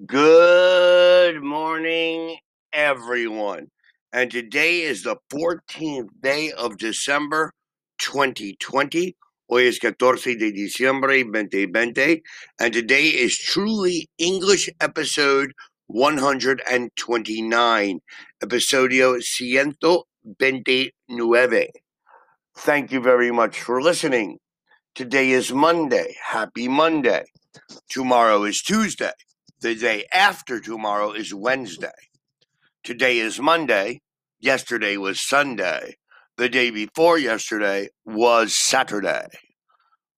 Good morning, everyone. And today is the 14th day of December 2020. Hoy es 14 de diciembre 2020. And today is truly English episode 129, episodio 129. Thank you very much for listening. Today is Monday. Happy Monday. Tomorrow is Tuesday. The day after tomorrow is Wednesday. Today is Monday. Yesterday was Sunday. The day before yesterday was Saturday.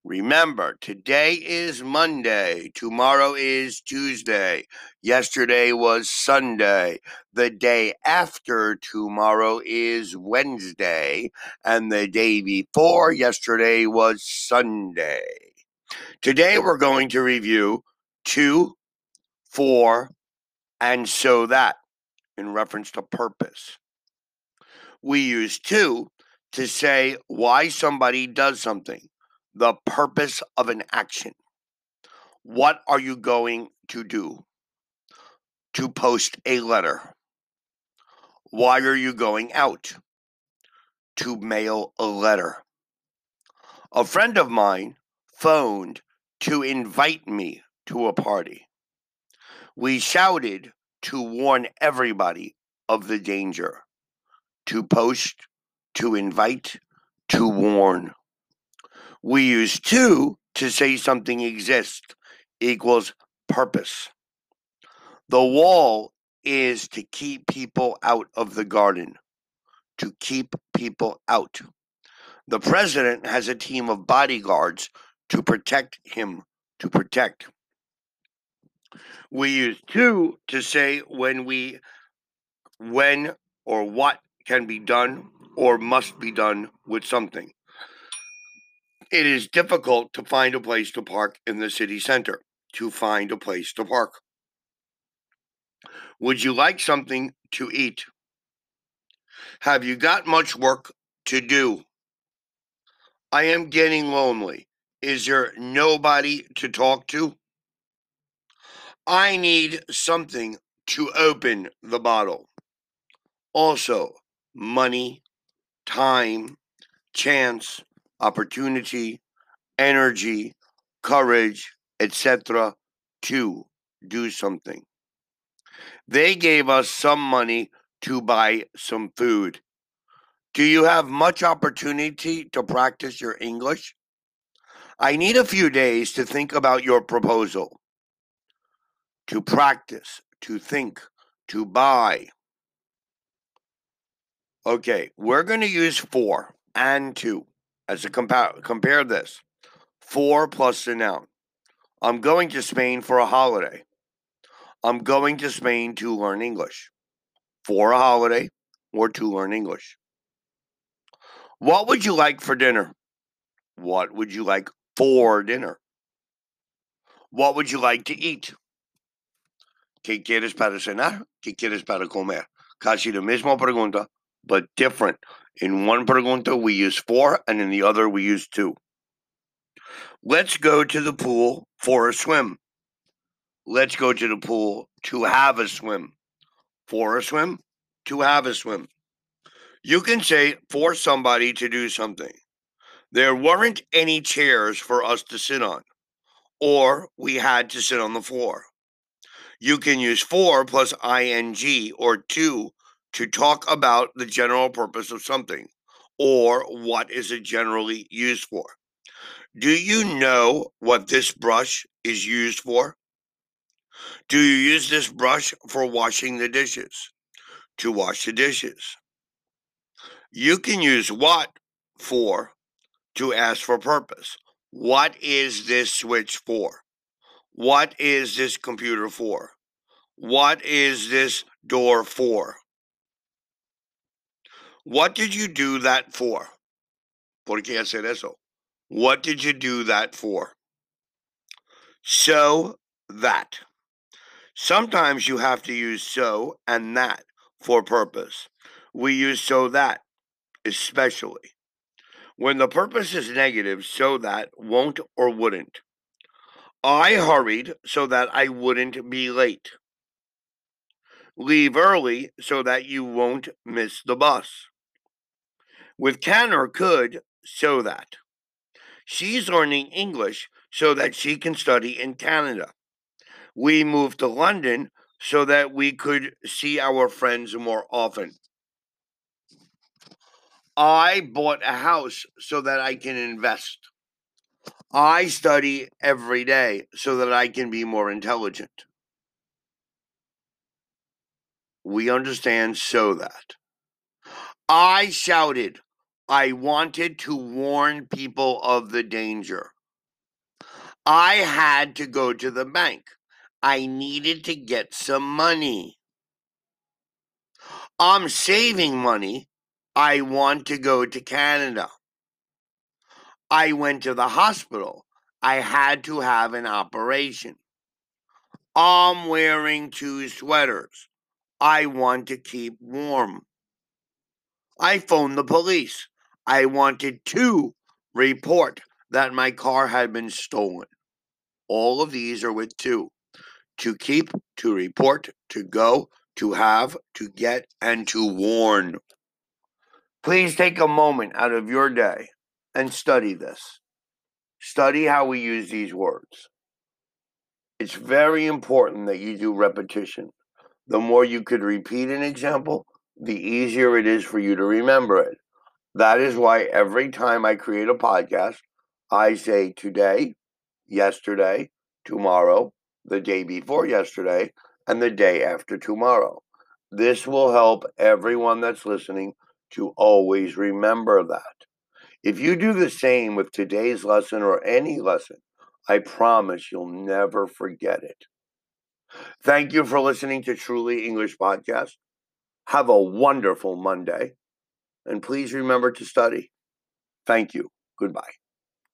Remember, today is Monday. Tomorrow is Tuesday. Yesterday was Sunday. The day after tomorrow is Wednesday. And the day before yesterday was Sunday. Today we're going to review two for, and so that in reference to purpose. We use to to say why somebody does something, the purpose of an action. What are you going to do? To post a letter. Why are you going out? To mail a letter. A friend of mine phoned to invite me to a party. We shouted to warn everybody of the danger, to post, to invite, to warn. We use to to say something exists equals purpose. The wall is to keep people out of the garden, to keep people out. The president has a team of bodyguards to protect him, to protect. We use to to say when we when or what can be done or must be done with something. It is difficult to find a place to park in the city center. To find a place to park. Would you like something to eat? Have you got much work to do? I am getting lonely. Is there nobody to talk to? I need something to open the bottle. Also, money, time, chance, opportunity, energy, courage, etc. to do something. They gave us some money to buy some food. Do you have much opportunity to practice your English? I need a few days to think about your proposal to practice, to think, to buy. Okay, we're going to use for and to as a compare. Compare this for plus the noun. I'm going to Spain for a holiday. I'm going to Spain to learn English. For a holiday or to learn English. What would you like for dinner? What would you like for dinner? What would you like to eat? ¿Qué quieres para cenar? ¿Qué quieres para comer? Casi la misma pregunta, but different. In one pregunta, we use for, and in the other, we use to. Let's go to the pool for a swim. Let's go to the pool to have a swim. For a swim, to have a swim. You can say for somebody to do something. There weren't any chairs for us to sit on, or we had to sit on the floor. You can use for plus ing or to to talk about the general purpose of something or what is it generally used for. Do you know what this brush is used for? Do you use this brush for washing the dishes? To wash the dishes. You can use what for to ask for purpose. What is this switch for? What is this computer for? What is this door for? What did you do that for? ¿Por qué hacer eso? What did you do that for? So that. Sometimes you have to use so and that for purpose. We use so that, especially. When the purpose is negative, so that won't or wouldn't. I hurried so that I wouldn't be late. Leave early so that you won't miss the bus. With can or could, so that. She's learning English so that she can study in Canada. We moved to London so that we could see our friends more often. I bought a house so that I can invest. I study every day so that I can be more intelligent. We understand so that. I shouted. I wanted to warn people of the danger. I had to go to the bank. I needed to get some money. I'm saving money. I want to go to Canada. I went to the hospital. I had to have an operation. I'm wearing two sweaters. I want to keep warm. I phoned the police. I wanted to report that my car had been stolen. All of these are with to. To keep, to report, to go, to have, to get, and to warn. Please take a moment out of your day and study this. Study how we use these words. It's very important that you do repetition. The more you could repeat an example, the easier it is for you to remember it. That is why every time I create a podcast, I say today, yesterday, tomorrow, the day before yesterday, and the day after tomorrow. This will help everyone that's listening to always remember that. If you do the same with today's lesson or any lesson, I promise you'll never forget it. Thank you for listening to Truly English Podcast. Have a wonderful Monday. And please remember to study. Thank you. Goodbye.